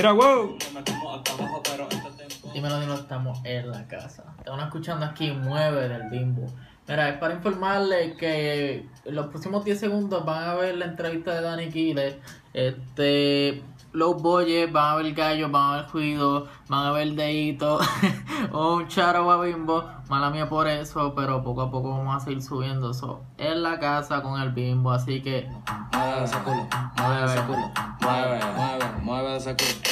Mira, wow. Dímelo, dímelo, estamos en la casa. Estamos escuchando aquí Mueve del Bimbo. Mira, es para informarles que en los próximos 10 segundos van a ver la entrevista de Dani Quiles. Este, los boyes, van a ver gallos, van a ver ruido, van a ver deito, un charo a Bimbo. Mala mía por eso, pero poco a poco vamos a seguir subiendo eso en la casa con el Bimbo. Así que, Mueve ese culo, mueve ese culo, mueve, mueve, mueve ese culo.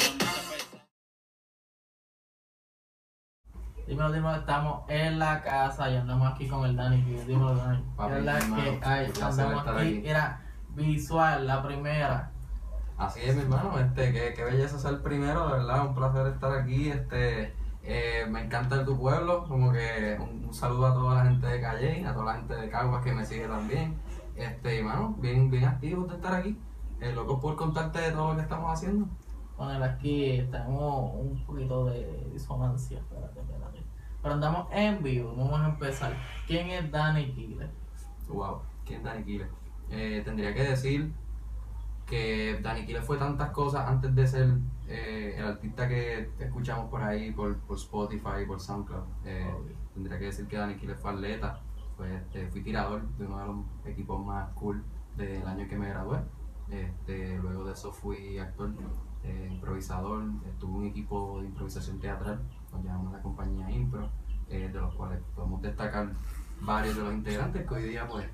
dímelo, dímelo, estamos en la casa y andamos aquí con el Dani. Dímelo, Dani. Papi, Es la hermano, que hay, andamos aquí. aquí. Era visual, la primera. Así es, mi hermano, este, qué, qué belleza ser primero, de verdad, un placer estar aquí, este, eh, me encanta tu pueblo, como que un, un saludo a toda la gente de Calle, a toda la gente de Caguas que me sigue también, este, y mano, bien, bien activos de estar aquí, eh, loco por contarte de todo lo que estamos haciendo. Poner aquí, tenemos un poquito de disonancia. Espérate, espérate. Pero andamos en vivo, vamos a empezar. ¿Quién es Dani Quiles? Wow, ¿quién es Dani Quiles? Eh, tendría que decir que Dani Quiles fue tantas cosas antes de ser eh, el artista que escuchamos por ahí, por, por Spotify, por SoundCloud. Eh, tendría que decir que Dani Quiles fue atleta, fue, este, fui tirador de uno de los equipos más cool del año que me gradué. Este, luego de eso fui actor, eh, improvisador, estuve en un equipo de improvisación teatral, nos llamamos la compañía Impro, de los cuales podemos destacar varios de los integrantes que hoy día pues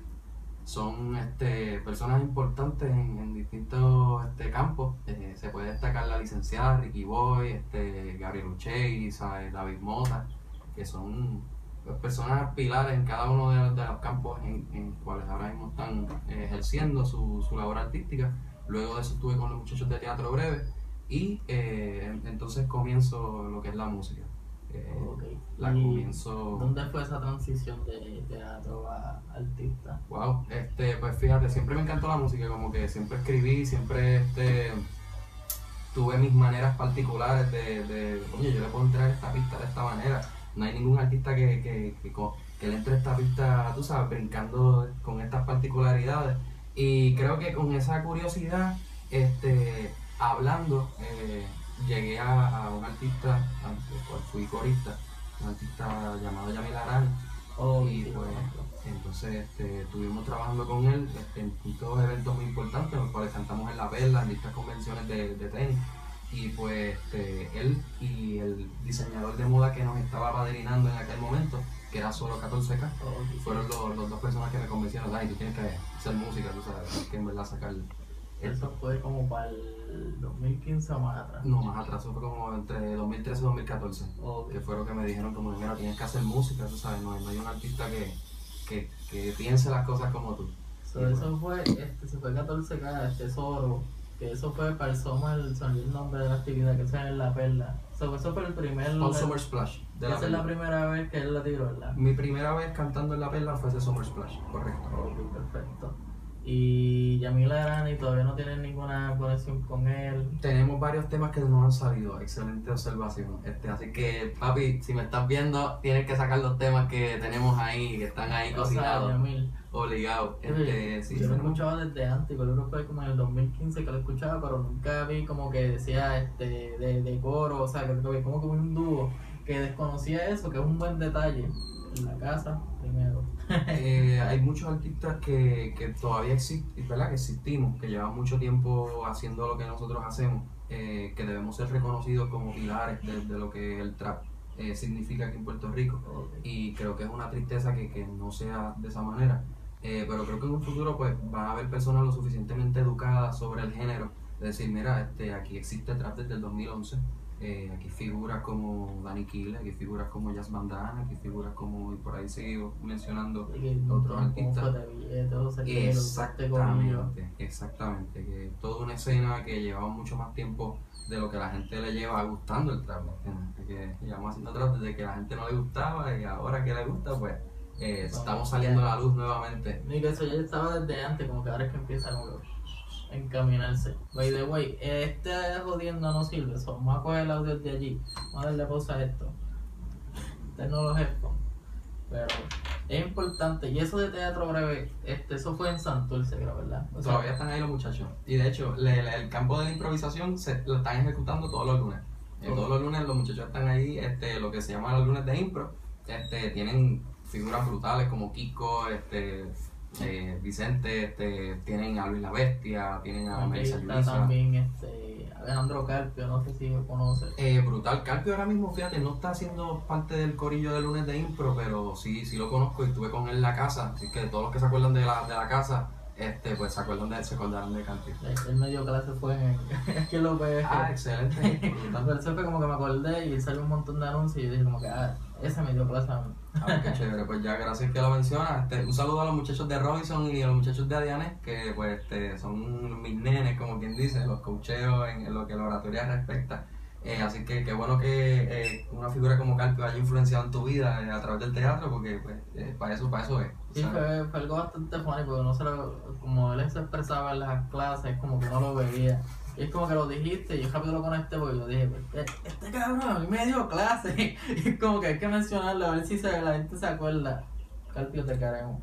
son este, personas importantes en, en distintos este, campos. Eh, se puede destacar la licenciada Ricky Boy, este, Gabriel ¿sabes? David Mota, que son pues, personas pilares en cada uno de, de los campos en, en cuales ahora mismo están eh, ejerciendo su, su labor artística. Luego de eso estuve con los muchachos de Teatro Breve y eh, en- entonces comienzo lo que es la música. La ¿Y comienzo... ¿Dónde fue esa transición de teatro a artista? Wow, este, pues fíjate, siempre me encantó la música, como que siempre escribí, siempre este, tuve mis maneras particulares de, de, oye, yo le puedo entrar a esta pista de esta manera. No hay ningún artista que, que, que, que le entre a esta pista, tú sabes, brincando con estas particularidades. Y creo que con esa curiosidad, este, hablando, eh, llegué a, a un artista, cual fui corista, un artista llamado Yamil Arán, Oh, y pues, entonces este, estuvimos trabajando con él este, en distintos eventos muy importantes, los cuales cantamos en la perla, en distintas convenciones de, de tenis. Y pues este, él y el diseñador de moda que nos estaba padrinando en aquel momento, que era solo 14K, Oh, sí, sí. fueron los, los dos personas que me convencieron, Dani, tú tienes que hacer música, tú sabes, que en verdad sacar Eso fue como para el 2015 o más atrás. No, más atrás, eso fue como entre 2013 y 2014. Ok. que fue lo que me dijeron como mira tienes que hacer música tú sabes no, hay- no hay un artista que, que, que piense las cosas como tú So, eso fue, este, se fue 14K, este Tesoro, que eso fue para el Summer, salió el nombre de la actividad, que es en La Perla. So, eso fue el primer... Con Summer Splash de la esa es la primera vez que él la tiró, ¿verdad? mi primera vez cantando en la perla fue ese Summer Splash correcto Ok, perfecto. Y Yamila Arani todavía no tienen ninguna conexión con él. tenemos varios temas que nos han salido excelente observación este así que papi si me estás viendo tienes que sacar los temas que tenemos ahí que están ahí O sea, cocinados Yamil. obligados este sí yo lo escuchaba desde antes, yo creo que fue como en el 2015 que lo escuchaba, pero nunca vi como que decía este de, de coro, o sea, que, que como que un dúo que desconocía eso, que es un buen detalle. En la casa, primero. Eh, hay muchos artistas que, que todavía existen, ¿verdad? Que existimos, que llevan mucho tiempo haciendo lo que nosotros hacemos, eh, que debemos ser reconocidos como pilares de, de lo que el trap eh, significa aquí en Puerto Rico. Y creo que es una tristeza que, que no sea de esa manera. Eh, pero creo que en un futuro pues va a haber personas lo suficientemente educadas sobre el género, de decir, mira, este, aquí existe trap desde el 2011. Eh, aquí figuras como Danny Kill, aquí figuras como Jazz Bandana, aquí figuras como, y por ahí sigo mencionando Otros artistas. Exactamente, exactamente. Que toda una escena que llevaba mucho más tiempo de lo que la gente le lleva gustando el trap. Que llevamos haciendo trap desde que la gente no le gustaba y ahora que le gusta, pues eh, estamos saliendo a la luz nuevamente. Que eso ya estaba desde antes, como que ahora es que empieza como encaminarse. By the way, este jodiendo no sirve, so, vamos a coger el audio de allí, vamos a darle pausa a esto. Este no los headphones, pero es importante. Y eso de teatro breve, este, eso fue en Santurce, creo, ¿verdad? O sea, Todavía están ahí los muchachos. Y de hecho, le- le- el campo de la improvisación se, lo están ejecutando todos los lunes. Eh. Todos los lunes los muchachos están ahí, este, lo que se llama los lunes de impro. Este, tienen figuras brutales como Kiko, este, eh, Vicente, este, tienen a Luis la Bestia, tienen a Melissa Yulisa. también este, Alejandro Carpio, no sé si lo conoces. Eh, brutal, Carpio ahora mismo, fíjate, no está haciendo parte del corillo de lunes de impro, pero sí, sí lo conozco y estuve con él en la casa, así que todos los que se acuerdan de la, de la casa, este, pues se acuerdan de él, se acordarán de Carpio. El medio clase fue en aquí en lo Ah, excelente. Pero fue como que me acordé y salió un montón de anuncios y yo dije como que, ah, ese me dio clase a mí. Ah, qué chévere, pues ya gracias que lo mencionas. Este, un saludo a los muchachos de Robinson y a los muchachos de Adianes, que pues este, son mis nenes, como quien dice, los cocheos en, en lo que la oratoria respecta. Eh, así que qué bueno que eh, una figura como Carpio haya influenciado en tu vida eh, a través del teatro, porque pues para eso, para eso es. Sí, fue, fue algo bastante funny porque no se lo, como él se expresaba en las clases, como que no lo veía. Y es como que lo dijiste yo rápido lo conecté porque yo dije, este, este cabrón a mí me dio clase. Es como que hay que mencionarlo a ver si se, la gente se acuerda. Carpio te queremos.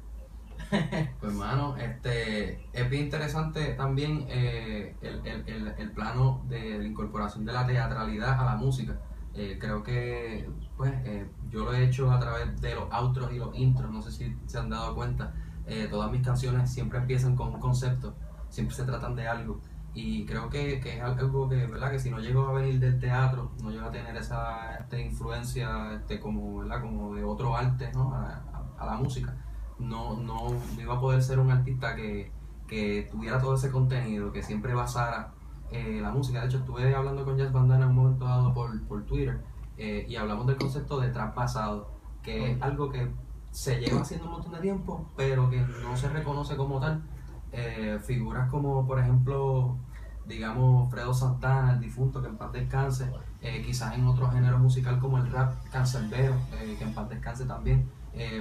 Pues hermano, este, es bien interesante también eh, el, el, el, el plano de la incorporación de la teatralidad a la música. Eh, creo que pues eh, yo lo he hecho a través de los outros y los intros, no sé si se han dado cuenta. Eh, todas mis canciones siempre empiezan con un concepto, siempre se tratan de algo. Y creo que, que es algo que, ¿verdad? que si no llego a venir del teatro, no llego a tener esa este, influencia este, como, ¿verdad? como de otro arte ¿no? a, a- a la música no, no, no iba a poder ser un artista que, que tuviera todo ese contenido, que siempre basara eh, la música. De hecho, estuve hablando con Jazz Bandana en un momento dado por, por Twitter eh, y hablamos del concepto de trap basado, que es algo que se lleva haciendo un montón de tiempo, pero que no se reconoce como tal. Eh, figuras como, por ejemplo, digamos, Fredo Santana, el difunto, que en paz descanse, eh, quizás en otro género musical como el rap, Cancerbero, eh, que en paz descanse también,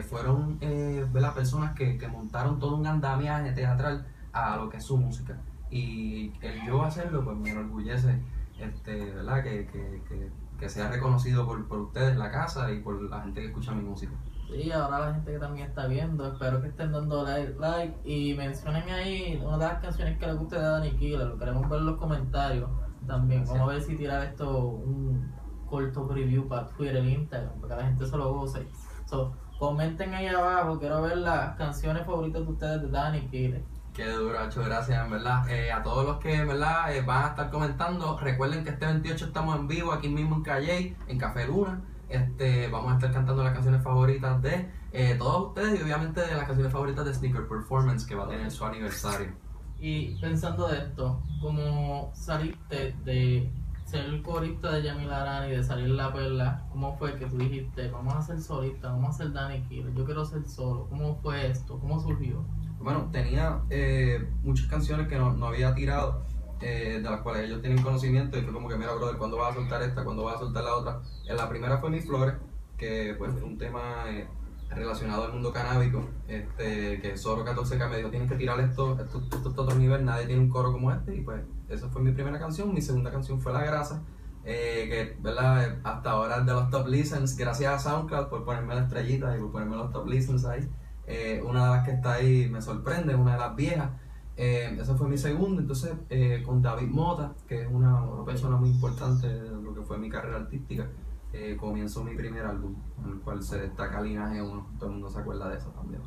fueron ¿verdad? personas que, que montaron todo un andamiaje teatral a lo que es su música. Y el yo hacerlo, pues me enorgullece este, ¿verdad? Que, que, que, que sea reconocido por, por ustedes, la casa, y por la gente que escucha mi música. Sí, ahora la gente que también está viendo, espero que estén dando like, like y mencionen ahí una de las canciones que les guste de Danny Killer, lo queremos ver en los comentarios también. Vamos a ver si tirar esto un corto preview para Twitter e Instagram, para que la gente se lo goce. So, comenten ahí abajo, quiero ver las canciones favoritas de ustedes de Danny Killer. Qué duro, gracias, en verdad. Eh, a todos los que en verdad eh, van a estar comentando, recuerden que este 28 estamos en vivo aquí mismo en Calle, en Café Luna. Este, vamos a estar cantando las canciones favoritas de eh, todos ustedes y obviamente de las canciones favoritas de Sneaker Performance que va a tener su aniversario. Y pensando de esto, como saliste de ser el corista de Yamil Arani, de salir la perla, ¿cómo fue que tú dijiste, vamos a ser solistas, vamos a ser Danny Killer, yo quiero ser solo? ¿Cómo fue esto? ¿Cómo surgió? Bueno, tenía eh, muchas canciones que no, no había tirado, eh, de las cuales ellos tienen conocimiento, y fue como que, mira, brother, ¿cuándo vas a soltar esta? ¿Cuándo vas a soltar la otra? En la primera fue Mis Flores, que pues fue un tema eh, relacionado al mundo canábico, este, que Soro 14K me dijo, tienes que tirar esto, esto, esto, otro nivel, nadie tiene un coro como este, y pues esa fue mi primera canción, mi segunda canción fue La Grasa, eh, que verdad hasta ahora es de los top listens, gracias a SoundCloud por ponerme la estrellita y por ponerme los top listens ahí. Eh, una de las que está ahí me sorprende, una de las viejas. Eh, esa fue mi segunda, entonces eh, con David Mota, que es una, una persona muy importante de lo que fue mi carrera artística, eh, comienzo mi primer álbum, en el cual se destaca Linaje 1, todo el mundo se acuerda de eso también.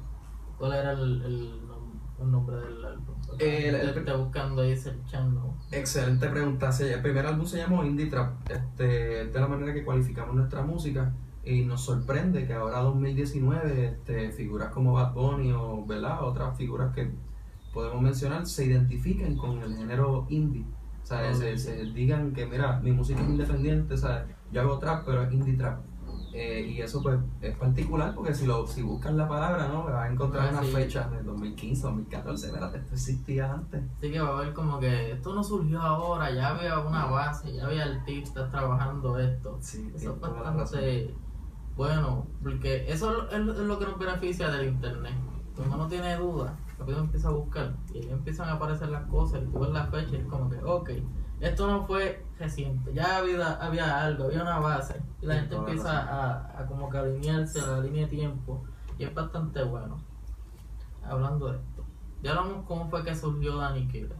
¿Cuál era el, el, el nombre del álbum? Eh, el- el- está buscando ahí, searchando. Excelente pregunta. El primer álbum se llamó Indie Trap. Este, de la manera que cualificamos nuestra música. Y nos sorprende que ahora 2019 este, figuras como Bad Bunny o ¿verdad? otras figuras que podemos mencionar se identifiquen con el género indie. O sea, Ok. se, se digan que mira, mi música es independiente, sea, yo hago trap, pero es indie trap. Eh, y eso pues es particular porque si lo si buscas la palabra, ¿no? Vas a encontrar Ah, unas sí. fechas de 2015, 2014, espérate, esto existía antes. Así que va a ver como que esto no surgió ahora, ya había una base, ya había artistas trabajando esto. Sí, Eso es tienes bastante bueno, porque eso es lo- es que nos beneficia del internet. Cuando uno tiene dudas, rápido empieza a buscar y ahí empiezan a aparecer las cosas y tú ves la fecha y es como que, ok, esto no fue reciente, ya había, había algo, había una base y la Sí, gente empieza a, a como que alinearse a la línea de tiempo y es bastante bueno. Hablando de esto, ya hablamos cómo fue que surgió Danny Killer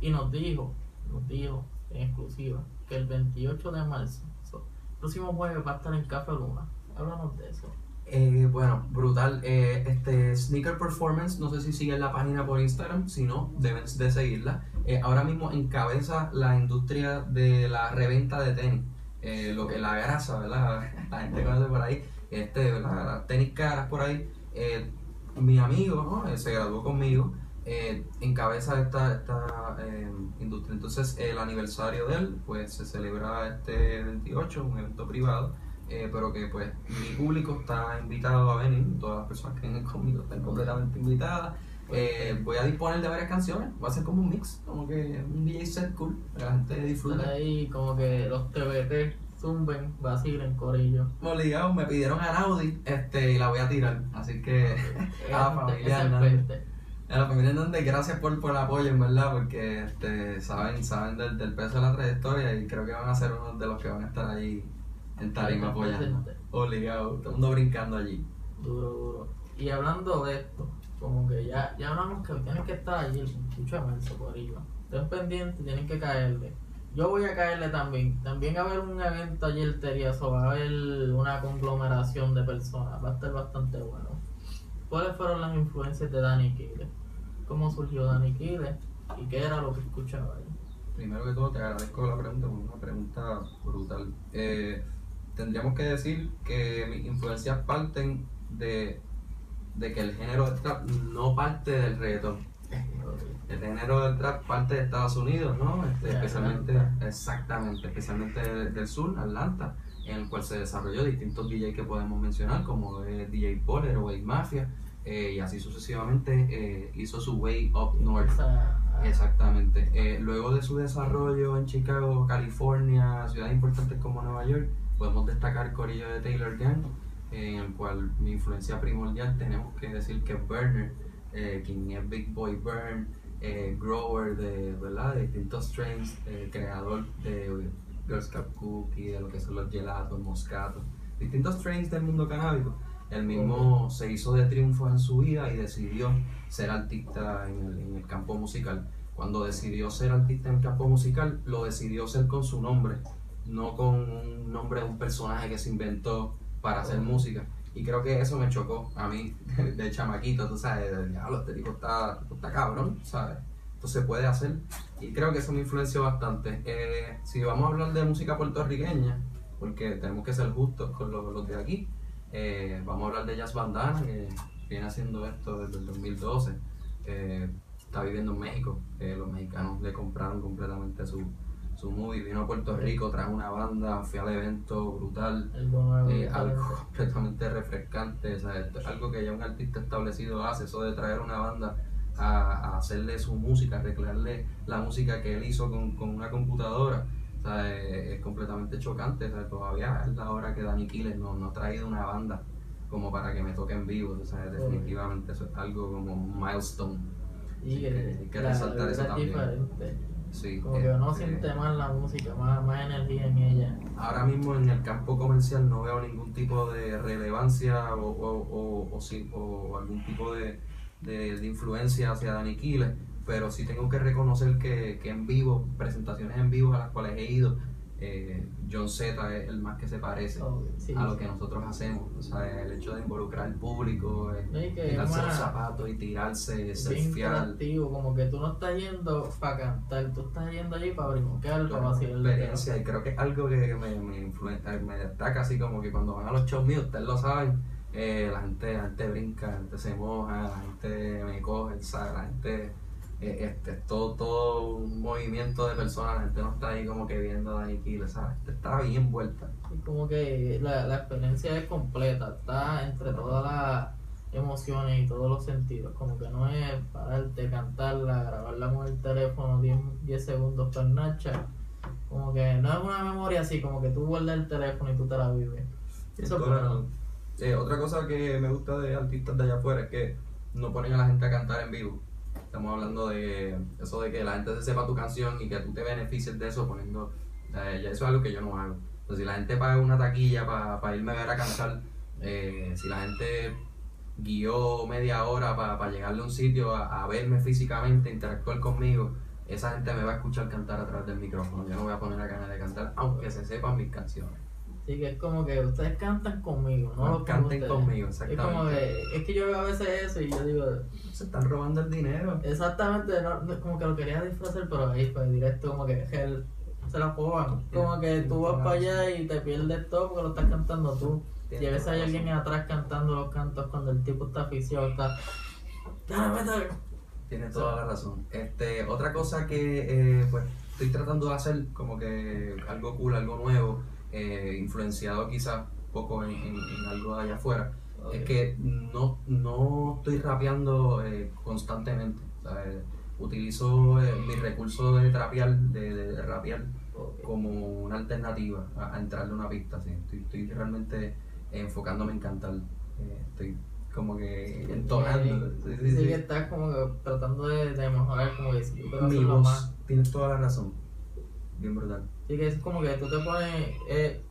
y nos dijo, nos dijo en exclusiva que el 28 de marzo, so, próximo jueves va a estar en Café Luna. Háblanos de eso. Eh, bueno, brutal. Eh, este Sneaker Performance, no sé si siguen la página por Instagram, si no, deben de seguirla. Eh, ahora mismo encabeza la industria de la reventa de tenis. Lo que la grasa, ¿verdad? La gente conoce por ahí, este, tenis caras por ahí. Mi amigo, se graduó conmigo, encabeza esta, esta industria. Entonces, el aniversario de él, pues se celebra este 28, un evento privado. Eh, pero que pues mi público está invitado a venir, todas las personas que vengan conmigo están completamente invitadas. Eh, voy a disponer de varias canciones, va a ser como un mix, como que un DJ set cool, para que la gente disfrute. ahí como que los TBT zumben, vacilen, corillo. Obligado, me pidieron a Audi este, y la voy a tirar, así que a la familia Hernández. A la familia Hernández, gracias por, por el apoyo, en verdad, porque este, saben, saben del, del peso de la trayectoria y creo que van a ser uno de los que van a estar ahí en tarima apoyando. Obligado, todo el mundo brincando allí. Duro, duro. Y hablando de esto, como que ya, ya hablamos que tienen que estar allí el 28 de marzo por arriba. Estén pendientes, tienen que caerle. Yo voy a caerle también. También va a haber un evento allí el Teriazo, va a haber una conglomeración de personas. Va a estar bastante bueno. ¿Cuáles fueron las influencias de Danny Kile? ¿Cómo surgió Danny Kile? ¿Y qué era lo que escuchaba ahí? Primero que todo, te agradezco la pregunta, una pregunta brutal. Eh, tendríamos que decir que mis influencias parten de, de que el género del trap no parte del reggaetón. El género del trap parte de Estados Unidos, ¿no? Este, De especialmente, exactamente, especialmente del, del sur, Atlanta, en el cual se desarrolló distintos DJs que podemos mencionar, como eh, DJ Poller o Wave Mafia, eh, y así sucesivamente eh, hizo su way up north. Esa- Exactamente. Luego de su desarrollo en Chicago, California, ciudades importantes como Nueva York, podemos destacar Corillo de Taylor Gang, eh, en el cual mi influencia primordial tenemos que decir que Burner, eh, quien es Big Boy Burn, eh, grower de, ¿verdad? de distintos strains, eh, creador de Girl Scout Cookie, de lo que son los gelatos, moscatos, distintos strains del mundo canábico. Él mismo se hizo de triunfo en su vida y decidió ser artista en el, en el campo musical. Cuando decidió ser artista en el campo musical, lo decidió ser con su nombre, no con un nombre de un personaje que se inventó para hacer música. Y creo que eso me chocó a mí, de chamaquito, tú sabes, de, diablo, este tipo está, está cabrón, ¿sabes? Esto se puede hacer. Y creo que eso me influenció bastante. Eh, si vamos a hablar de música puertorriqueña, porque tenemos que ser justos con los, los de aquí, eh, vamos a hablar de Jazz Bandana, que viene haciendo esto desde el 2012. eh, está viviendo en México. eh, los mexicanos le compraron completamente su, su movie. Vino a Puerto Rico, trajo una banda, fui al evento brutal. Eh, algo completamente refrescante. o sea, esto es algo que ya un artista establecido hace, eso de traer una banda a, a hacerle su música, a recrearle la música que él hizo con, con una computadora. O sea, es, es completamente chocante. o sea, todavía es la hora que Danny Killer no, no ha traído una banda como para que me toque en vivo. O sea, definitivamente eso es algo como un milestone. Y que, hay que la resaltar eso vibra es también. diferente. Sí, Como que uno este, siente más la música, más, más energía en ella. Ahora mismo en el campo comercial no veo ningún tipo de relevancia o, o, o, o algún tipo de, de, de influencia hacia Danny Killer, pero sí tengo que reconocer que, que en vivo, presentaciones en vivo a las cuales he ido, eh, John Z es el más que se parece Oh, sí, a lo sí. que nosotros hacemos. O sea, el hecho de involucrar al público, eh, quitarse los zapatos y tirarse, surfear. interactivo, como que tú no estás yendo para cantar, tú estás yendo allí para brincar, para vacilar experiencia y creo que es algo que me, me, influen- eh, me destaca así como que cuando van a los shows míos, ustedes lo saben, eh, la gente la gente brinca, la gente se moja, la gente me coge, ¿sabes? la gente eh, este, es todo, todo un movimiento de personas, la gente no está ahí como que viendo a ¿sabes? La gente está bien vuelta. Y como que la, la experiencia es completa, está entre todas las emociones y todos los sentidos. Como que no es pararte, cantarla, grabarla con el teléfono 10, 10 segundos por Nacha. Como que no es una memoria así, como que tú guardas el teléfono y tú te la vives. Eso es Entonces, bueno. eh, otra cosa que me gusta de artistas de allá afuera es que no ponen a la gente a cantar en vivo. Estamos hablando de eso de que la gente se sepa tu canción y que tú te beneficies de eso poniendo. eh, eso es algo que yo no hago. Entonces, si la gente paga una taquilla para irme a ver a cantar, eh, si la gente guió media hora para llegarle a un sitio, a, a verme físicamente, interactuar conmigo, esa gente me va a escuchar cantar a través del micrófono. Yo no voy a poner la gana de cantar, aunque se sepan mis canciones. Sí, que es como que ustedes cantan conmigo, no No los canten ustedes. conmigo, Es como exactamente. que, es que yo veo a veces eso y yo digo, Se están robando el dinero. exactamente, no, no- como que lo quería disfrazar, pero ahí fue directo, como que él se la juegan. Como que tú vas para allá y te pierdes todo porque lo estás cantando tú. Y a veces hay alguien atrás cantando los cantos cuando el tipo está aficiado, está. Tienes toda la razón. Este, otra cosa que eh, pues estoy tratando de hacer como que algo cool, algo nuevo, eh, influenciado quizás poco en, en- en algo de allá afuera, es que no, no estoy rapeando eh, constantemente. ¿sabes? Utilizo eh, mi recurso de trapear, de, de rapear como una alternativa a, a entrarle a una pista. ¿sí? Estoy, estoy realmente enfocándome en cantar. Eh, estoy como que entonando. Sí, estás como que tratando de, de mejorar, como que si Mi voz, más. tienes toda la razón. Bien brutal. Sí, que es como que tú te pones eh,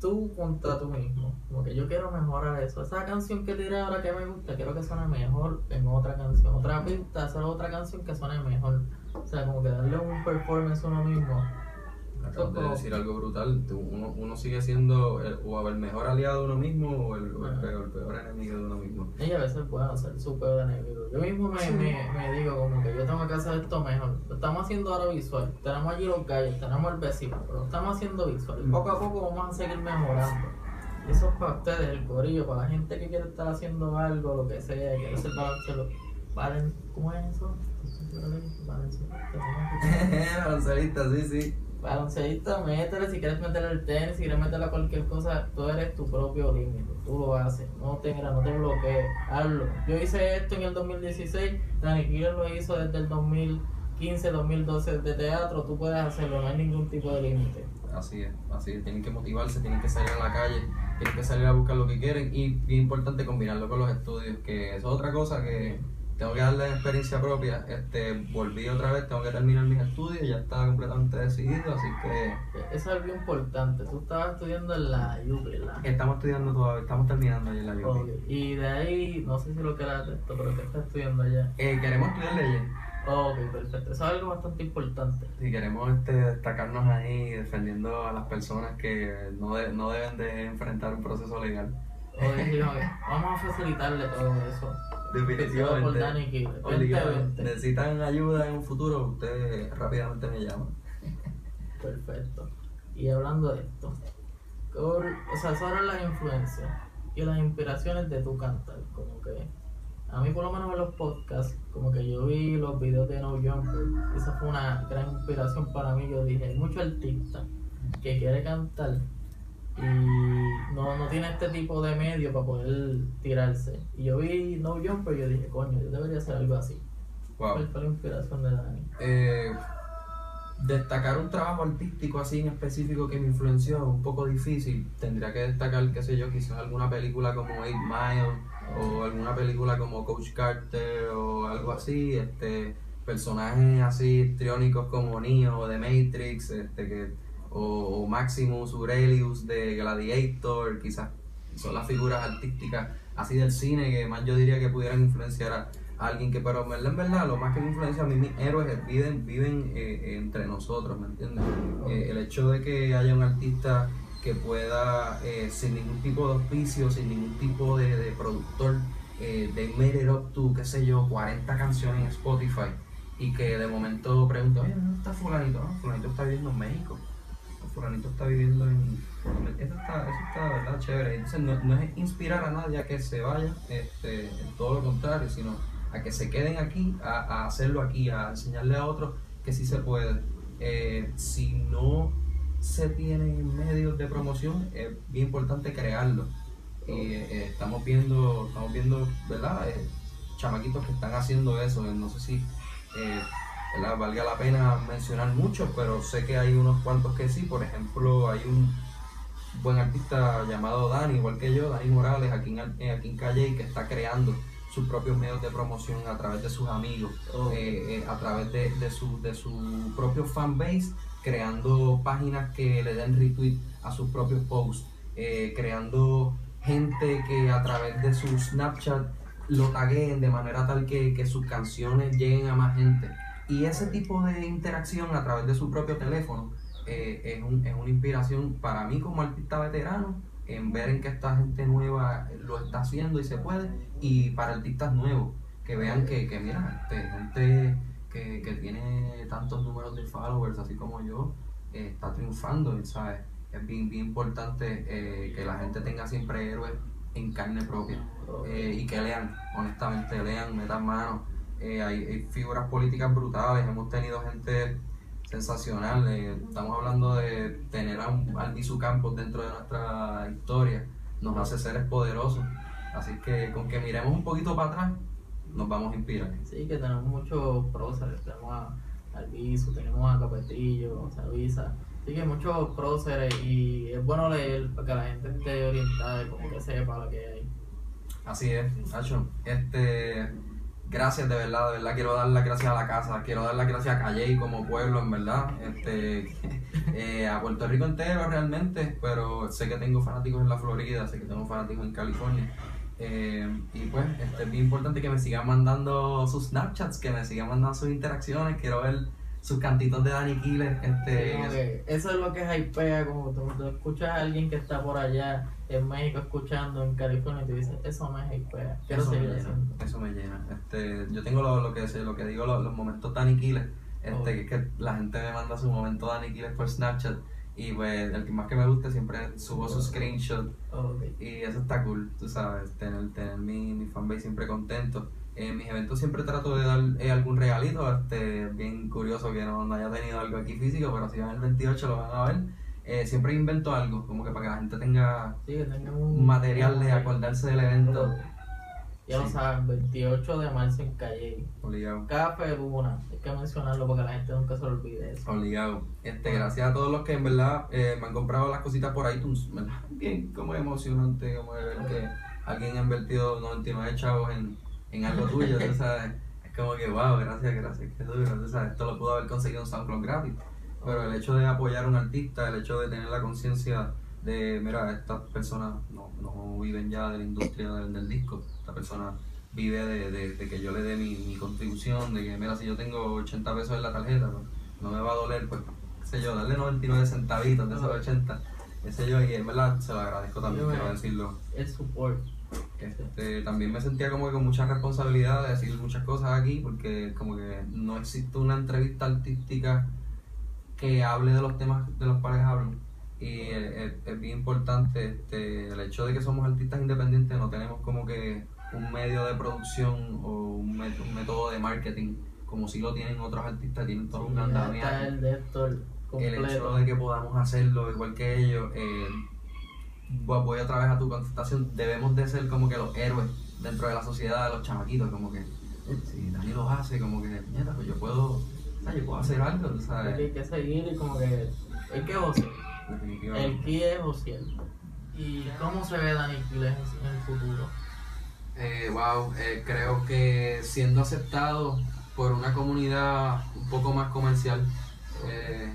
tú contra tú mismo. Como que yo quiero mejorar eso. Esa canción que tiré ahora que me gusta, quiero que suene mejor en otra canción. Otra pista, hacer otra canción que suene mejor. O sea, como que darle un performance a uno mismo. Acabas de decir algo brutal. Uno, uno sigue siendo el, o el mejor aliado de uno mismo o el, o el Ajá. peor, el peor enemigo de uno mismo. Y a veces pueden ser súper enemigo. Yo mismo me, me, me digo como que yo tengo que hacer esto mejor. Lo estamos haciendo ahora visual. Tenemos allí los gallos, tenemos el vecino, pero lo estamos haciendo visual. Y poco a poco vamos a seguir mejorando. Y eso es para ustedes, el corillo, para la gente que quiere estar haciendo algo, lo que sea, quiere hacer balance. Valen, ¿Cómo es eso? Baloncelista, sí, sí. Balonceísta, métele, si quieres meterle el tenis, si quieres meterle a cualquier cosa, tú eres tu propio límite, tú lo haces, no te, no te bloquees, hazlo. Yo hice esto en el 2016, Dani Killer lo hizo desde el 2015, 2012 de teatro, tú puedes hacerlo, no hay ningún tipo de límite. Así es, así es. Tienen que motivarse, tienen que salir a la calle, tienen que salir a buscar lo que quieren y bien importante combinarlo con los estudios, que es otra cosa que tengo que darle experiencia propia. Este, volví otra vez, tengo que terminar mis estudios, ya está completamente decidido, así que Eso es algo importante, tú estabas estudiando en la UP, ¿verdad? estamos estudiando todavía, estamos terminando ahí en la UP. Ok, Y de ahí, no sé si lo que era esto, pero ¿qué estás estudiando allá? Eh, queremos estudiar leyes. Ok, perfecto, eso es algo bastante importante. Si queremos este, destacarnos ahí defendiendo a las personas que no, de- no deben de enfrentar un proceso legal. Vamos a facilitarle todo eso. Definitivamente. 2020. Necesitan ayuda en un futuro, ustedes rápidamente me llaman. Perfecto. Y hablando de esto, o sea, sobre las influencias y las inspiraciones de tu cantar, como que a mí por lo menos en los podcasts, como que yo vi los videos de No Jumper, esa fue una gran inspiración para mí, yo dije, hay muchos artistas que quiere cantar y no, no tiene este tipo de medio para poder tirarse. Y yo vi No Jumper y yo dije, coño, yo debería hacer algo así. Wow. ¿Cuál fue la inspiración de Dani? Eh, destacar un trabajo artístico así en específico que me influenció es un poco difícil. Tendría que destacar, qué sé yo, quizás alguna película como Eight Mile o alguna película como Coach Carter o algo así. Este, personajes así histriónicos como Neo de Matrix, este, que, o, o Maximus Aurelius de Gladiator, quizás son las figuras artísticas así del cine que más yo diría que pudieran influenciar a, a alguien que, pero en verdad, lo más que me influencia a mí, mis héroes viven, viven eh, entre nosotros, ¿me entiendes? Eh, el hecho de que haya un artista que pueda, eh, sin ningún tipo de auspicio, sin ningún tipo de, de productor, eh, de made it up to, qué sé yo, 40 canciones en Spotify y que de momento pregunta, oye, ¿dónde está fulanito? No, fulanito está viviendo en México. Fulanito está viviendo en... Eso está, eso está, ¿verdad? Chévere. Entonces no, no es inspirar a nadie a que se vaya, este, todo lo contrario, sino a que se queden aquí, a, a hacerlo aquí, a enseñarle a otros que sí se puede. Eh, si no se tienen medios de promoción, es bien importante crearlo. Y eh, estamos viendo, estamos viendo, ¿verdad? Eh, chamaquitos que están haciendo eso. No sé si ¿verdad? valga la pena mencionar muchos, pero sé que hay unos cuantos que sí. Por ejemplo, hay un buen artista llamado Dani, igual que yo, Dani Morales, aquí en, eh, aquí en Calle, que está creando sus propios medios de promoción a través de sus amigos, Ok. eh, eh, a través de, de su, de su propio fanbase, creando páginas que le den retweet a sus propios posts, eh, creando gente que a través de su Snapchat lo tagueen de manera tal que, que sus canciones lleguen a más gente. Y ese tipo de interacción a través de su propio teléfono eh, es, un- es una inspiración para mí como artista veterano en ver en que esta gente nueva lo está haciendo y se puede y para artistas nuevos que vean que, que mira, este, gente que, que tiene tantos números de followers así como yo eh, está triunfando, ¿sabes? Es bien, bien importante eh, que la gente tenga siempre héroes en carne propia y que lean, honestamente, lean, metan mano. Eh, hay, hay figuras políticas brutales, hemos tenido gente sensacional. eh, estamos hablando de tener a un Albizu Campos dentro de nuestra historia, nos hace seres poderosos. Así que con que miremos un poquito para atrás, nos vamos a inspirar. Sí, que tenemos muchos próceres. Tenemos a Alviso, tenemos a Capetillo, a Visa. Así que muchos próceres y es bueno leer para que la gente esté orientada y como que sepa lo que hay. Así es, Nacho. Este, gracias de verdad, de verdad quiero dar las gracias a la casa, quiero dar las gracias a Calle como pueblo, en verdad. Este, eh, a Puerto Rico entero realmente, pero sé que tengo fanáticos en la Florida, sé que tengo fanáticos en California. Eh, y pues, este, es bien importante que me sigan mandando sus Snapchats, que me sigan mandando sus interacciones, quiero ver sus cantitos de Danny Killer. Este, eso es lo que hypea, como tú, tú escuchas a alguien que está por allá en México escuchando en California y te dices, eso me hypea, quiero eso me llena, haciendo. eso me llena. Este, yo tengo lo, lo que lo que digo, los, los momentos Danny Killer, este, Oh. que es que la gente me manda su momento Danny Killer por Snapchat y pues el que más que me gusta siempre subo su screenshot y eso está cool, tú sabes, tener, tener mi, mi fanbase siempre contento. En mis eventos siempre trato de dar eh, algún regalito, este, bien curioso que no, no haya tenido algo aquí físico, pero si van el 28 lo van a ver. Eh, siempre invento algo, como que para que la gente tenga Sí, que tengan un material de acordarse del evento. Ya lo Sí. saben, 28 de marzo en Calle. Obligado. Café Luna, hay que mencionarlo porque la gente nunca se olvide eso. Obligado. Este, gracias a todos los que en verdad eh, me han comprado las cositas por iTunes. ¿verdad? Bien, como emocionante, como de ver que alguien ha invertido 99 chavos en, en algo tuyo, tú sabes. Es como que, wow, gracias, gracias, qué duro, tú sabes. Esto lo pudo haber conseguido en SoundCloud gratis. Pero el hecho de apoyar a un artista, el hecho de tener la conciencia de, mira, estas personas no, no viven ya de la industria del, del disco, esta persona vive de, de- de que yo le dé mi, mi contribución, de que, mira, si yo tengo 80 pesos en la tarjeta, pues, no me va a doler, pues, qué sé yo, darle 99 centavitos de esos 80, qué sé yo, y en verdad se lo agradezco también, quiero decirlo. El support. Este, también me sentía como que con mucha responsabilidad de decir muchas cosas aquí porque como que no existe una entrevista artística que hable de los temas de los cuales hablo. Y es, es- es bien importante este, el hecho de que somos artistas independientes no tenemos como que un medio de producción o un, método de marketing como si lo tienen otros artistas tienen todo un andamiaje. el el hecho de que podamos hacerlo igual que ellos, eh, voy voy otra vez a tu contestación, debemos de ser como que los héroes dentro de la sociedad de los chamaquitos, como que si Dani lo hace, como que, nieta, pues yo puedo, o sea, yo puedo hacer algo, ¿sabes? hay que seguir y como que el que José, el que es José. ¿Y cómo se ve Dani Quiles en el futuro? Eh, wow, eh, creo que siendo aceptado por una comunidad un poco más comercial, eh,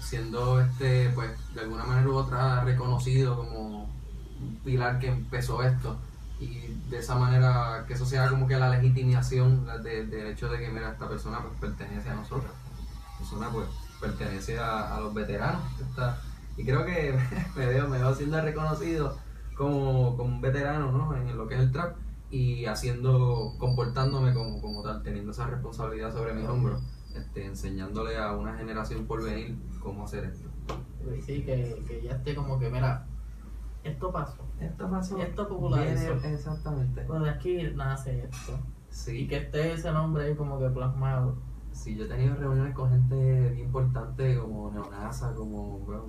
siendo este, pues, de alguna manera u otra reconocido como un pilar que empezó esto. Y de esa manera que eso sea como que la legitimación de- del hecho de que mira esta persona pues pertenece a nosotros, esta persona pues pertenece a, a los veteranos y creo que me veo, me siendo reconocido como, como un veterano ¿no? en lo que es el trap. Y haciendo, comportándome como, como tal, teniendo esa responsabilidad sobre mis hombros, este, enseñándole a una generación por venir cómo hacer esto. Pues Sí, que, que ya esté como que, mira, esto pasó. Esto pasó. Esto popularizó. Exactamente. Pues de aquí nace esto. Y Sí, que esté ese nombre ahí como que plasmado. sí, yo he tenido reuniones con gente bien importante como Neonasa, como, bueno,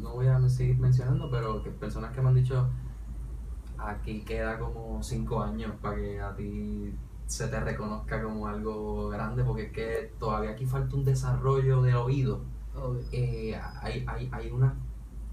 no voy a seguir mencionando, pero que personas que me han dicho, aquí queda como cinco años para que a ti se te reconozca como algo grande, porque es que todavía aquí falta un desarrollo de oído. Eh, hay, hay, hay unas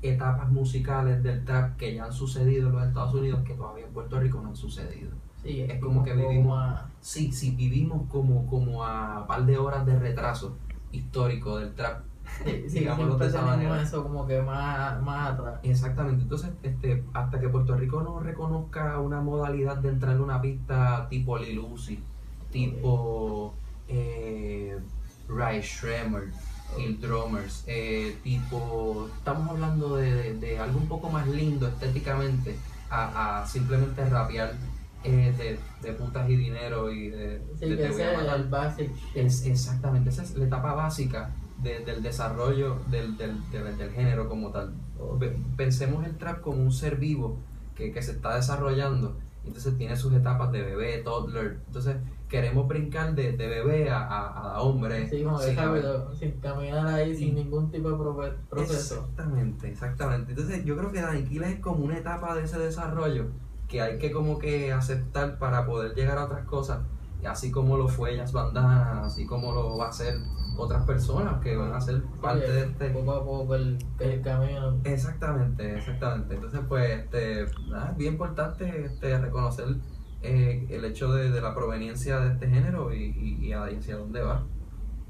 etapas musicales del trap que ya han sucedido en los Estados Unidos que todavía en Puerto Rico no han sucedido. Sí, Es como que vivimos- a- Sí, sí, vivimos como, como a par de horas de retraso histórico del trap. Sí, digámoslo de esa tenemos manera. eso como que más, más atrás. Exactamente, entonces este, hasta que Puerto Rico no reconozca una modalidad de entrar en una pista tipo Lil Uzi, tipo eh, Ray Schremer, Hill Drummers, eh, tipo, estamos hablando de, de- de algo un poco más lindo estéticamente a, a simplemente rapear eh, de, de putas y dinero y de, Sí, que ese es el. Es, exactamente, esa es la etapa básica de- del desarrollo del, del, del- del género como tal. Pensemos el trap como un ser vivo que, que se está desarrollando, entonces tiene sus etapas de bebé, toddler, entonces queremos brincar de, de bebé a, a, a hombre. Sí, que sin rápido, sin caminar ahí, sin ningún tipo de proceso. Exactamente, exactamente. Entonces yo creo que Daniquila es como una etapa de ese desarrollo que hay que como que aceptar para poder llegar a otras cosas, y así como lo fue Jazz Bandana, así como lo va a hacer otras personas que van a ser parte de este... Poco a poco el, el camino. Exactamente, exactamente. Entonces pues este, nada, es bien importante este, reconocer eh, el hecho de, de la proveniencia de este género y, y, y hacia dónde va.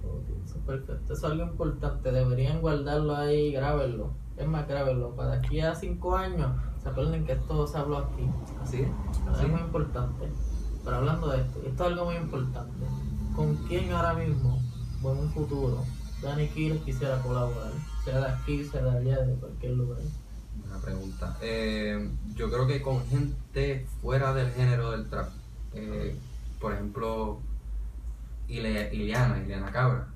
Ok, eso es perfecto. Eso es algo importante. Deberían guardarlo ahí y grábenlo. Es más, grábenlo. Para aquí a cinco años se acuerden que esto se habló aquí. Así es. Así es muy importante. Pero hablando de esto, esto es algo muy importante. ¿Con quién ahora mismo, en un futuro, Danny Kill quisiera colaborar? Sea de aquí, sea de allá, de cualquier lugar. Buena pregunta. Eh, yo creo que con gente fuera del género del trap, eh, por ejemplo, Ile- Iliana, Iliana Cabra,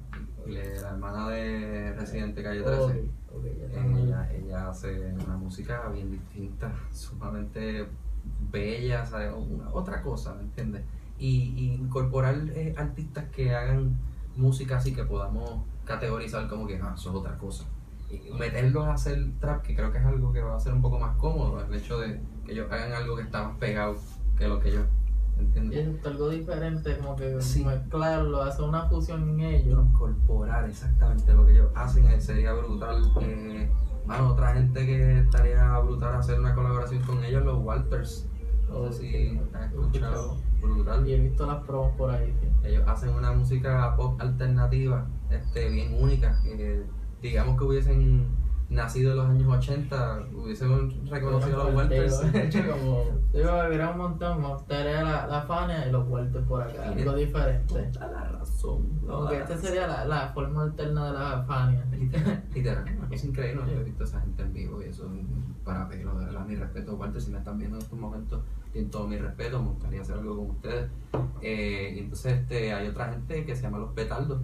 Ile- la hermana de Residente Calle 13. Ok, ok, ya estamos Ella, ella hace una música bien distinta, sumamente bella, ¿sabes? Una- otra cosa, ¿me entiendes? Y, y incorporar eh, artistas que hagan música así que podamos categorizar como que, ah, eso es otra cosa. Y meterlos a hacer trap, que creo que es algo que va a ser un poco más cómodo, el hecho de que ellos hagan algo que está más pegado que lo que ellos, Y ¿entiendes? es algo diferente, como que Sí. mezclarlo, hacer una fusión en ellos. incorporar exactamente lo que ellos hacen eh, sería brutal. Eh, mano, otra gente que estaría brutal hacer una colaboración con ellos, los Walters. No sé si han escuchado, brutal. Y he visto las promos por ahí. Ellos hacen una música pop alternativa, este, bien única. que digamos que hubiesen nacido en los años 80, hubiesen reconocido a los Walters. como, digo, era un montón, me gustaría la, la Fania y los Walters por acá, algo diferente. Toda la razón. Toda que la esta razón. sería la, la forma alterna de la Fania. Literal, cosa increíble, no he visto a esa gente en vivo y eso es para verlo, de verdad, mi respeto, aparte si me están viendo en estos momentos, tienen todo mi respeto, me gustaría hacer algo con ustedes. Eh, y entonces este, hay otra gente que se llama Los Petardos,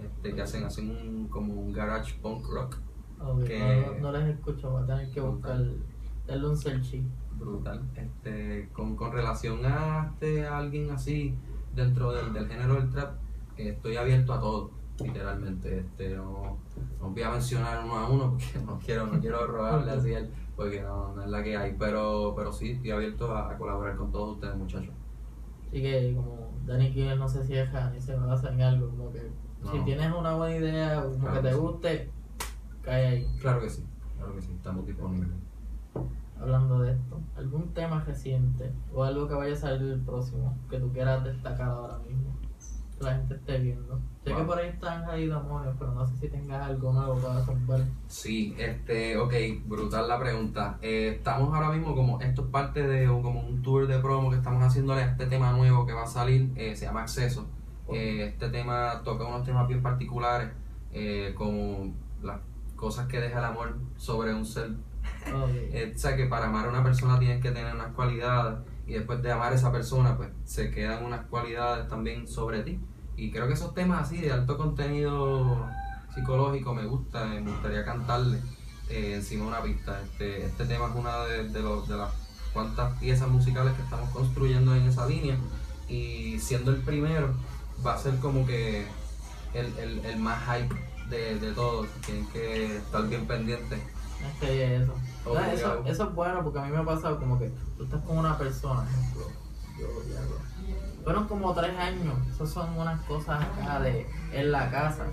este, que hacen, hacen un, como un garage punk rock Que- no, no les escucho, voy a tener que buscar, darle un search. brutal. Este, con, con relación a, este, a alguien así dentro del, del género del trap, eh, estoy abierto a todo, literalmente. Este, no, no voy a mencionar uno a uno porque no quiero, no quiero robarle así a él, porque no, no es la que hay, pero, pero sí, estoy abierto a, a colaborar con todos ustedes, muchachos. Así que como Danny Kiel no se cierra ni se basa en algo, como que si tienes una buena idea, como Claro que te guste, cae ahí. Claro que sí, claro que sí, estamos disponibles. Hablando de esto, algún tema reciente o algo que vaya a salir el próximo que tú quieras destacar ahora mismo, que la gente esté viendo. Sé que Wow. por ahí están ahí demonios, pero no sé si tengas algo nuevo para comprar. Sí, este, ok, brutal la pregunta. Eh, estamos ahora mismo como, esto es parte de un- como un tour de promo que estamos haciéndole a este tema nuevo que va a salir, eh, se llama Acceso. Eh, este tema toca unos temas bien particulares, eh, como las cosas que deja el amor sobre un ser. Ok. Eh, o sea que para amar a una persona tienes que tener unas cualidades y después de amar a esa persona, pues se quedan unas cualidades también sobre ti. Y creo que esos temas así de alto contenido psicológico me gusta, me gustaría cantarle eh, encima de una pista. Este, este tema es una de, de, los- de las cuantas piezas musicales que estamos construyendo en esa línea y siendo el primero va a ser como que el, el, el más hype de, de todos. Tienen que estar bien pendientes. Es que eso. ¿Sabes? eso. Eso es bueno porque a mí me ha pasado como que tú estás con una persona, ejemplo, yo diablo. Fueron como tres años, esos son unas cosas acá de en la casa.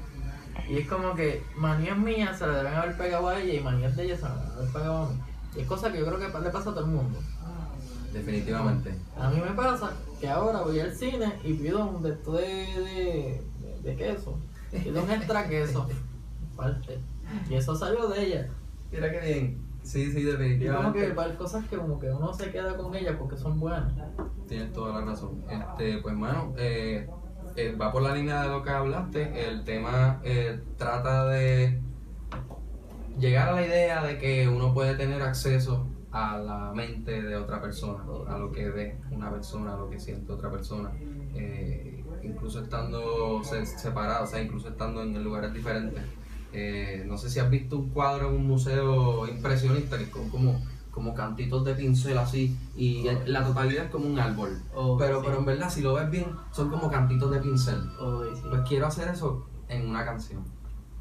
Y es como que manías mías se le deben haber pegado a ella y manías de ella se le deben haber pegado a mí. Y es cosa que yo creo que le pasa a todo el mundo. Definitivamente. A mí me pasa que ahora voy al cine y pido un de, de- de queso. Pido un extra queso. parte. Y eso salió de ella. Mira qué bien. Sí, sí, Y como que definitivamente. hay cosas que como que uno se queda con ellas porque son buenas. Tienes toda la razón. Este, pues, mano, eh, eh, va por la línea de lo que hablaste. El tema eh, trata de llegar a la idea de que uno puede tener acceso a la mente de otra persona, a lo que ve una persona, a lo que siente otra persona, eh, incluso estando se- separados, o sea, incluso estando en lugares diferentes. Eh, no sé si has visto un cuadro en un museo impresionista que son como, como cantitos de pincel así y el- la totalidad es como un árbol. Oh, pero, sí. pero en verdad, si lo ves bien, son como cantitos de pincel. Oh, sí. Pues quiero hacer eso en una canción.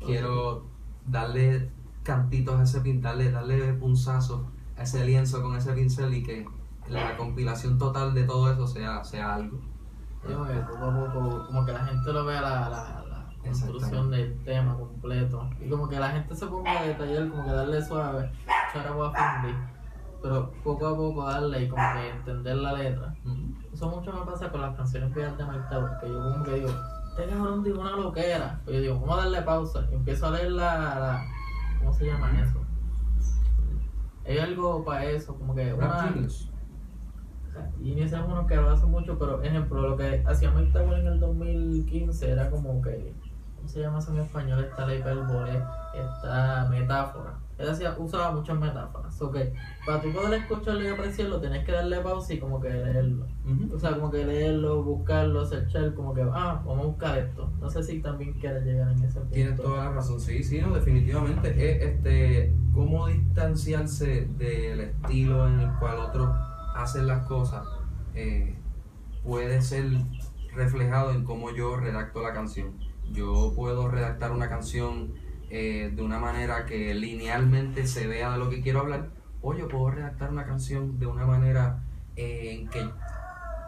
Quiero darle cantitos a ese pincel, darle, punzazos a ese lienzo con ese pincel y que la compilación total de todo eso sea, sea algo. Como que poco a poco, como que la gente lo vea la, la, la construcción del tema completo. Y como que la gente se ponga a detallar, como que darle suave, ahora voy a fundir. Pero poco a poco darle y como que entender la letra. Eso mucho me pasa con las canciones viejas de Marta, porque yo como que digo, este cabrón dijo una loquera. Pues yo digo, vamos a darle pausa. Y empiezo a leer la, la ¿cómo se llama eso? Hay algo para eso, como que Rap una... Genius. Y ni es uno que lo hace mucho, pero ejemplo, lo que hacía Mike Tower en el 2015 era como que, ¿cómo se llama eso en español? Está la hipérbole, está metáfora. Él hacía, usaba muchas metáforas. So que para tú poder escucharlo y apreciarlo, tenés que darle pausa y como que leerlo. O sea, como que leerlo, buscarlo, searchar, como que, ah, vamos a buscar esto. No sé si también quieres llegar en ese punto. Tienes toda la razón, sí, sí, no, definitivamente. Es este, cómo distanciarse del estilo en el cual otros hacen las cosas eh, puede ser reflejado en cómo yo redacto la canción. Yo puedo redactar una canción eh, de una manera que linealmente se vea de lo que quiero hablar, o yo puedo redactar una canción de una manera eh, en que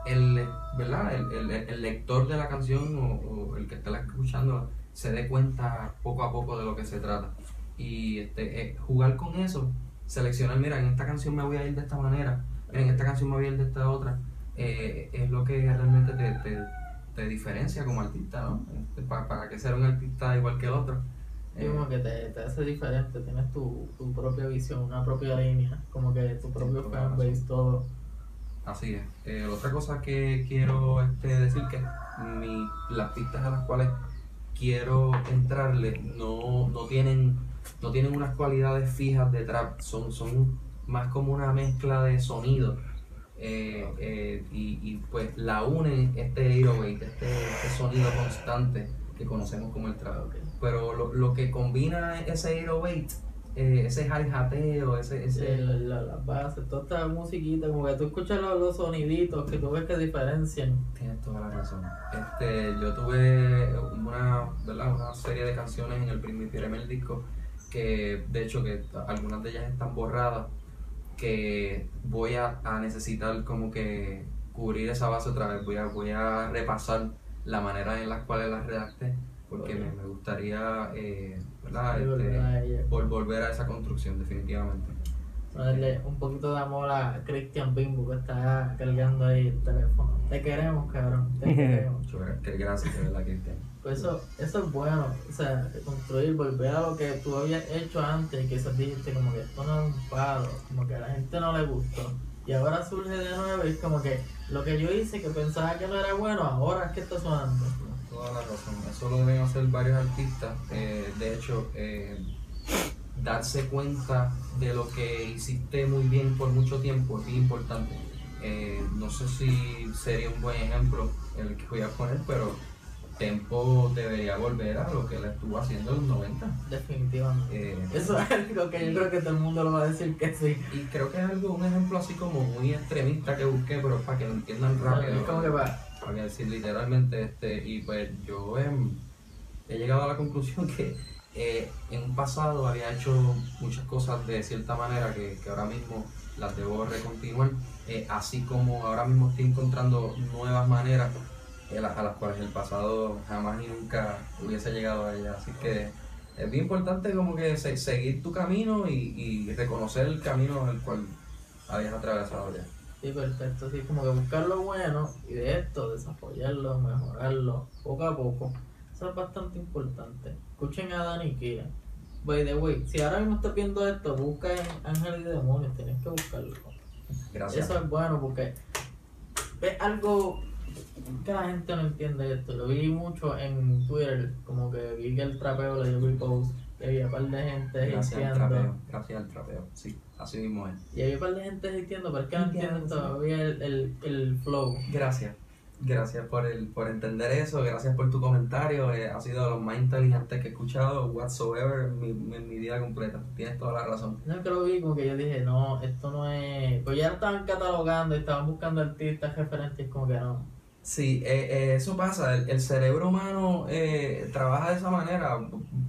el, ¿verdad? El, el- el lector de la canción o, el que está escuchando se dé cuenta poco a poco de lo que se trata. Y este, jugar con eso, seleccionar, mira, en esta canción me voy a ir de esta manera, en esta canción me voy a ir de esta otra, eh, es lo que realmente te, te, te diferencia como artista, ¿no? Este, pa- para que ser un artista igual que el otro. Eh, como que te, te hace diferente, tienes tu, tu propia visión, una propia línea, como que tu propio fanbase, todo. Así es. Eh, otra cosa que quiero este, decir que mi, las pistas a las cuales quiero entrarle no, no tienen no tienen unas cualidades fijas de trap, son, son más como una mezcla de sonidos. Eh, eh, y, y, pues la une este 808, este, este sonido constante que conocemos como el trap. Pero lo, lo que combina ese 808, eh, ese hi-hateo, ese, ese, la- las bases, toda esta musiquita, como que tú escuchas los, los soniditos que tú ves que diferencian. Tienes toda la razón. Este, yo tuve una, ¿verdad? una serie de canciones en el prim- mi primer disco que de hecho que algunas de ellas están borradas que voy a, a necesitar como que cubrir esa base otra vez. Voy a, voy a repasar la manera en la cual las redacté porque me, me gustaría eh, ¿verdad? Este, volver a vol- volver a esa construcción definitivamente. Darle un poquito de amor a Christian Bimbo que está cargando ahí el teléfono. Te queremos, cabrón. Te queremos. Gracias de verdad que Pues eso, eso es bueno, o sea, construir, volver a lo que tú habías hecho antes y quizás dijiste como que esto no es un palo, como que a la gente no le gustó. Y ahora surge de nuevo y es como que lo que yo hice que pensaba que no era bueno, ahora es que está sonando. Toda la razón. Eso lo deben hacer varios artistas. Eh, de hecho, eh, darse cuenta de lo que hiciste muy bien por mucho tiempo es importante. Eh, no sé si sería un buen ejemplo el que voy a poner, pero Tempo debería volver a lo que él estuvo haciendo en los 90. Definitivamente. Eh, Eso es algo que yo creo que todo el mundo lo va a decir que sí. y creo que es algo, un ejemplo así como muy extremista que busqué, pero para que lo entiendan rápido. Es como que va, para decir literalmente este y pues yo em, he llegado a la conclusión que eh, en un pasado había hecho muchas cosas de cierta manera que, que ahora mismo las debo recontinuar eh, así como ahora mismo estoy encontrando nuevas maneras a las cuales el pasado jamás y nunca hubiese llegado a ellas así que es bien importante como que se- seguir tu camino y, y reconocer el camino el cual habías atravesado ya sí, perfecto, así como que buscar lo bueno y de esto desarrollarlo, mejorarlo poco a poco. Eso es bastante importante. Escuchen a Dani Kira. By the way, si ahora mismo estás viendo esto, busca en Ángel y Demonios, tienes que buscarlo. Gracias. Eso es bueno porque es algo que la gente no entiende esto. Lo vi mucho en Twitter, como que vi que el trapeo le dio repost, que había un par de gente Gracias al trapeo. Gracias al trapeo. Sí, así mismo es. Y había un par de gente diciendo, pero es que no Entiendo, entienden todavía el, el, el flow. Gracias. Gracias por, el, por entender eso, gracias por tu comentario. eh, ha sido de los más inteligentes que he escuchado whatsoever en mi, en mi vida completa. Tienes toda la razón. No, que lo vi como que yo dije, no, esto no es... Pues ya estaban catalogando y estaban buscando artistas referentes, como que no. Sí, eh, eh, eso pasa. El, cerebro humano eh, trabaja de esa manera.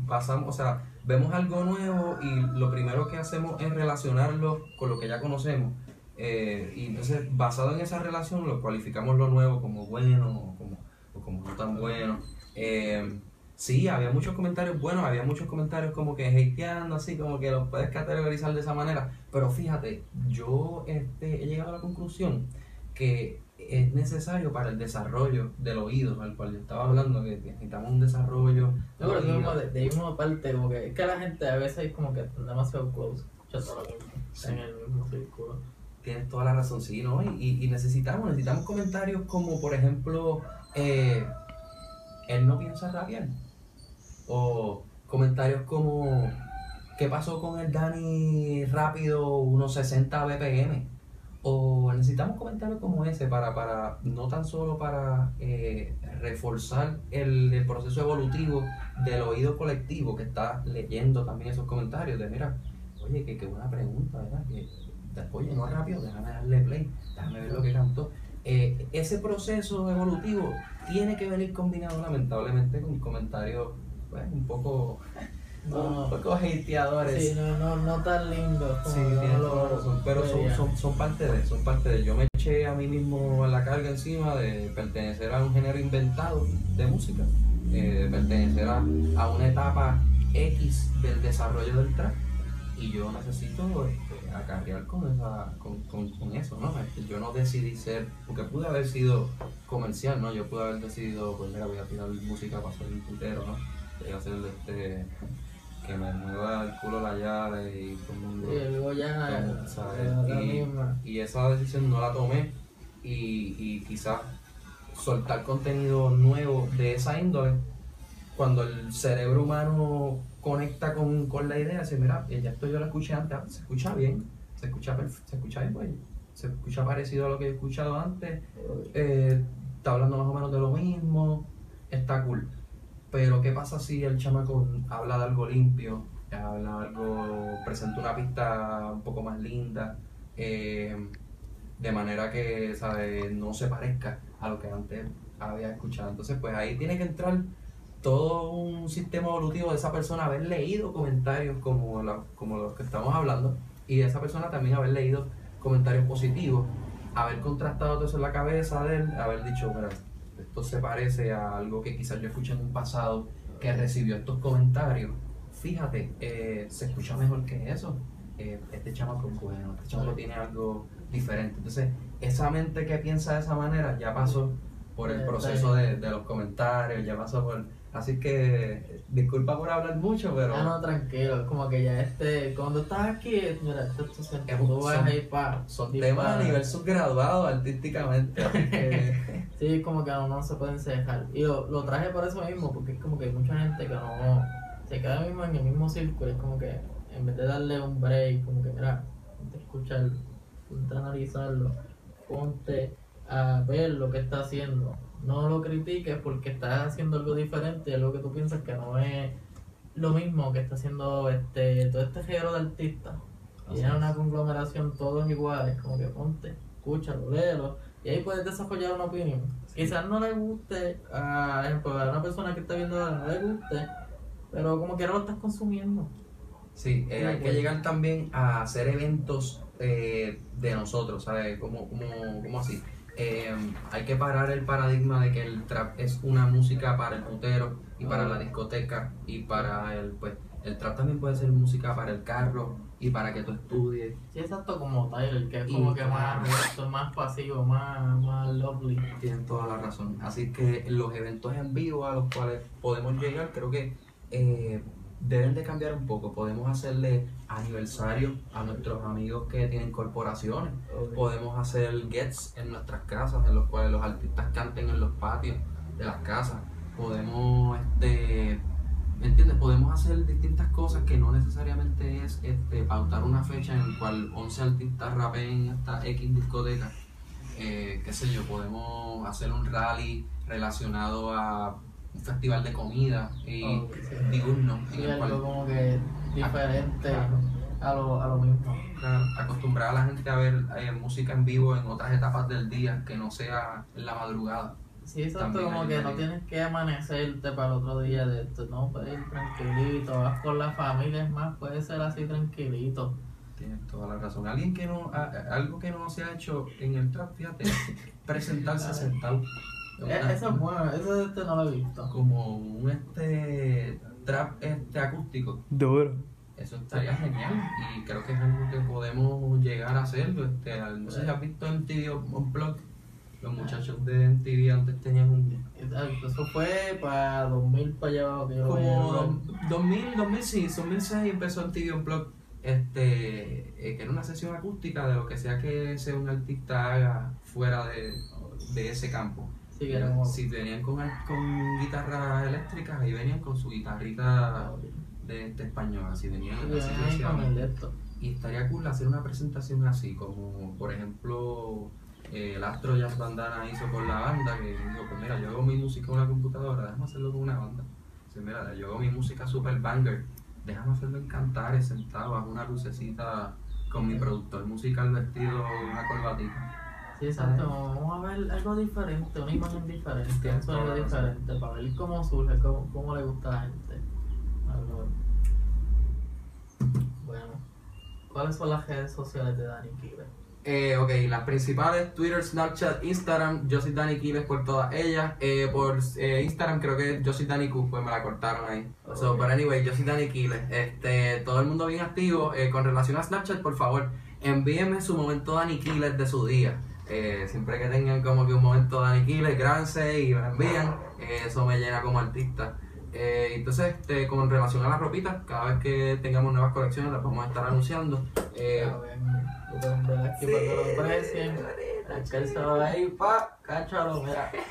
Pasamos, o sea, vemos algo nuevo y lo primero que hacemos es relacionarlo con lo que ya conocemos. Eh, y entonces, basado en esa relación, lo cualificamos lo nuevo como bueno o como, o como no tan bueno. Eh, sí, había muchos comentarios buenos, había muchos comentarios como que hateando, así como que los puedes categorizar de esa manera. Pero fíjate, yo este, he llegado a la conclusión que es necesario para el desarrollo del oído, al cual yo estaba hablando, que necesitamos un desarrollo. No, pero mismo de, de ahí mismo parte, como que es que la gente a veces es como que están demasiado close, mismo, Sí. en el mismo círculo. Tienes toda la razón, sí, ¿no? Y, y- y necesitamos, necesitamos comentarios como, por ejemplo, eh, él no piensa rabiar. O comentarios como, ¿qué pasó con el Dani rápido, unos 60 BPM? O necesitamos comentarios como ese para, para no tan solo para eh, reforzar el, proceso evolutivo del oído colectivo que está leyendo también esos comentarios de, mira, oye, qué, qué buena pregunta, ¿verdad? Que, oye, no rápido, déjame darle play, déjame ver lo que cantó. Eh, ese proceso evolutivo tiene que venir combinado lamentablemente con comentarios pues, un poco, No. poco hateadores. Sí, no, no, no tan lindo como Sí, toda la razón, pero son, son, son parte de, son parte de. Yo me eché a mí mismo la carga encima de pertenecer a un género inventado de música, eh, de pertenecer a, a una etapa X del desarrollo del trap y yo necesito este, acarrear con, esa, con, con, con eso, ¿no? Este, Yo no decidí ser, porque pude haber sido comercial, ¿no? Yo pude haber decidido, pues mira, voy a tirar música para ser un putero, ¿no? Voy a hacer este, que me mueva el culo la llave y todo el mundo... Sí, luego ya, ¿sabes? Y- esa decisión no la tomé y, y quizás soltar contenido nuevo de esa índole cuando el cerebro humano conecta con, con la idea dice mira eh, ya esto yo lo escuché antes ah, se escucha bien se escucha se escucha bien pues, se escucha parecido a lo que he escuchado antes eh, está hablando más o menos de lo mismo está cool pero qué pasa si el chamaco habla de algo limpio habla algo presenta una pista un poco más linda eh, de manera que ¿sabe? no se parezca a lo que antes había escuchado. Entonces, pues ahí tiene que entrar todo un sistema evolutivo de esa persona haber leído comentarios como los que estamos hablando y de esa persona también haber leído comentarios positivos, haber contrastado todo eso en la cabeza de él, haber dicho, mira, esto se parece a algo que quizás yo escuché en un pasado que recibió estos comentarios. Fíjate, eh, se escucha mejor que eso. Eh, este chamaco es bueno, este chamaco tiene algo diferente. Entonces, esa mente que piensa de esa manera ya pasó por el Ya, proceso de, de los comentarios, ya pasó por... Así que, disculpa por hablar mucho, pero... Ah, no, tranquilo, como que ya este, cuando estás aquí, mira, esto, Es tú vas son- a ir para. Son temas a nivel subgraduado artísticamente. así que- Sí, como que no, no se pueden cejar. Y lo, lo traje por eso mismo, porque es como que hay mucha gente que no se queda mismo en el mismo círculo. Es como que en vez de darle un break, como que mira, ponte a escucharlo, ponte a analizarlo, ponte a ver lo que está haciendo. No lo critiques porque estás haciendo algo diferente, algo que tú piensas que no es lo mismo que está haciendo este todo este género de artistas. Y es una conglomeración todos iguales, como que ponte, escúchalo, léelo, y ahí puedes desarrollar una opinión. Quizás no le guste, a, ejemplo, a una persona que está viendo no le guste, pero como que no lo estás consumiendo. Sí, eh, hay que llegar también a hacer eventos eh, de nosotros, ¿sabes? ¿Cómo, cómo, cómo así? Eh, hay que parar el paradigma de que el trap es una música para el putero y para la discoteca y para el, pues, el trap también puede ser música para el carro y para que tú estudies. Sí, exacto, como Tyler, que es Y como que más más pasivo, más, más lovely. Tienen toda la razón. Así que los eventos en vivo a los cuales podemos llegar, creo que eh, deben de cambiar un poco. Podemos hacerle aniversario a nuestros amigos que tienen corporaciones. Podemos hacer gets en nuestras casas, en los cuales los artistas canten en los patios de las casas. Podemos, este, ¿me entiendes? Podemos hacer distintas cosas que no necesariamente es este, pautar una fecha en la cual 11 artistas rapeen hasta X discoteca. Eh, qué sé yo, podemos hacer un rally relacionado a un festival de comida y sí. diurno en Sí, el cual algo como que diferente Claro. a lo, a lo mismo. Claro, acostumbrar a la gente a ver eh, música en vivo en otras etapas del día que no sea en la madrugada. Sí, exacto, como que no tienes que amanecerte para el otro día de esto, no, puedes ir tranquilito, vas con la familia, es más, puede ser así tranquilito. Tienes toda la razón. Alguien que no, a- algo que no se ha hecho en el trap, fíjate, presentarse sentado. Eh, Una- Eso es bueno, eso de este no lo he visto. como un este trap este acústico. Duro. Eso estaría genial y creo que es algo que podemos llegar a hacerlo. Este, al- no sé si has visto en TV Unplugged, los muchachos de MTV antes tenían un Exacto, eso fue para 2000 para allá abajo como veía. dos- 2000, 2006, 2006 empezó en TV Unplugged, este, eh, que era una sesión acústica de lo que sea que ese un artista haga fuera de, de ese campo. Sí, era. Si venían con, con guitarras eléctricas, ahí venían con su guitarrita de este español, así venían Sí, así ahí con el de. Y estaría cool hacer una presentación así, como por ejemplo eh, el Astro Jazz Bandana hizo con la banda, que dijo, pues mira, yo hago mi música en una computadora, déjame hacerlo con una banda. Dice, mira, yo hago mi música super banger, déjame hacerlo en cantares, sentado bajo una lucecita con mi productor musical vestido una corbatita. Sí, exacto, vamos a ver algo diferente, una imagen diferente, un sonido diferente, para ver cómo surge, cómo, cómo le gusta a la gente. Bueno, ¿cuáles son las redes sociales de Dani Killer? Eh, ok, las principales, Twitter, Snapchat, Instagram, yo soy Dani Quiles por todas ellas. Eh, por eh, Instagram creo que yo soy Dani Q, pues me la cortaron ahí. So, Ok. but anyway, yo soy Dani Quiles. Este, todo el mundo bien activo. Eh, con relación a Snapchat, por favor, envíenme su momento Dani Quiles de su día. Eh, siempre que tengan como que un momento Dani Quiles, granse y me lo envían. Eh, eso me llena como artista. Eh, entonces, este, con relación a las ropitas, cada vez que tengamos nuevas colecciones las vamos a estar anunciando. Eh, Ya ven, lo pueden ver aquí para que lo. Alcárzalo ahí, pa, cáchalo, mira.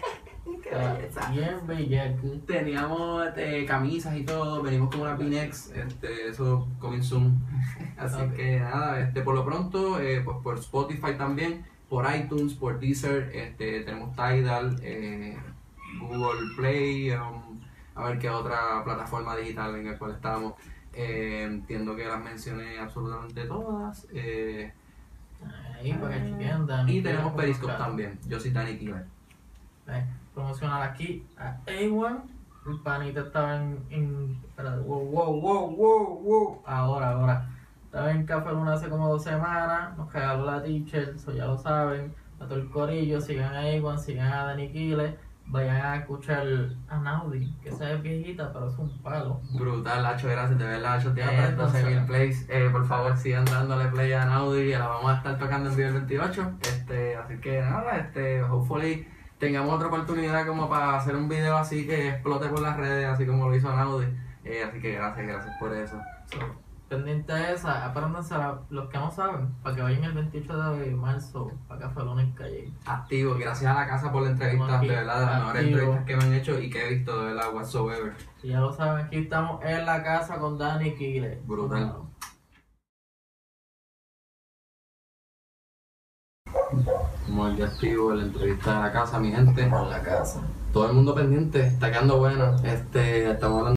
Está bien bellaco. Teníamos este, camisas y todo, venimos con una Pinex, este, eso coming soon. Así Ok. que nada, este, por lo pronto, eh, pues por Spotify también, por iTunes, por Deezer, este, tenemos Tidal, eh, Google Play, um, a ver qué otra plataforma digital en la cual estamos. Eh, entiendo que las mencioné absolutamente todas. eh, Ahí, para que Dani. y tenemos Periscope también. Yo soy Danny Killer. Promocionar aquí a A1. El panita estaba en. en wow, wow, wow, wow, wow. Ahora, ahora. Estaba en Café Luna hace como dos semanas. Nos regaló la teacher, eso ya lo saben. A todo el corillo, sigan a A1, sigan a Dani. Vayan a escuchar a Naudi, que esa es viejita, pero es un palo. Brutal, Lacho, gracias, de verdad, Lacho, tiene Eh, más de 12 mil entonces- plays. Eh, por favor, sigan dándole play a Naudi, la vamos a estar tocando el 28. Este, así que nada, este, hopefully tengamos otra oportunidad como para hacer un video así que explote por las redes, así como lo hizo Naudi. Eh, así que gracias, gracias por eso. So, pendiente de esa, apréndanse la- los que no saben, para que vayan el 28 de marzo a Café Luna en Calle. Activo, gracias a la casa por la entrevista, aquí, de verdad, de las mejores activo. entrevistas que me han hecho y que he visto, de verdad, whatsoever. Si ya lo saben, aquí estamos en la casa con Dani Kile. Brutal. Como el día activo, la entrevista de la casa, mi gente. En la casa. Todo el mundo pendiente, está quedando bueno. Este, estamos hablando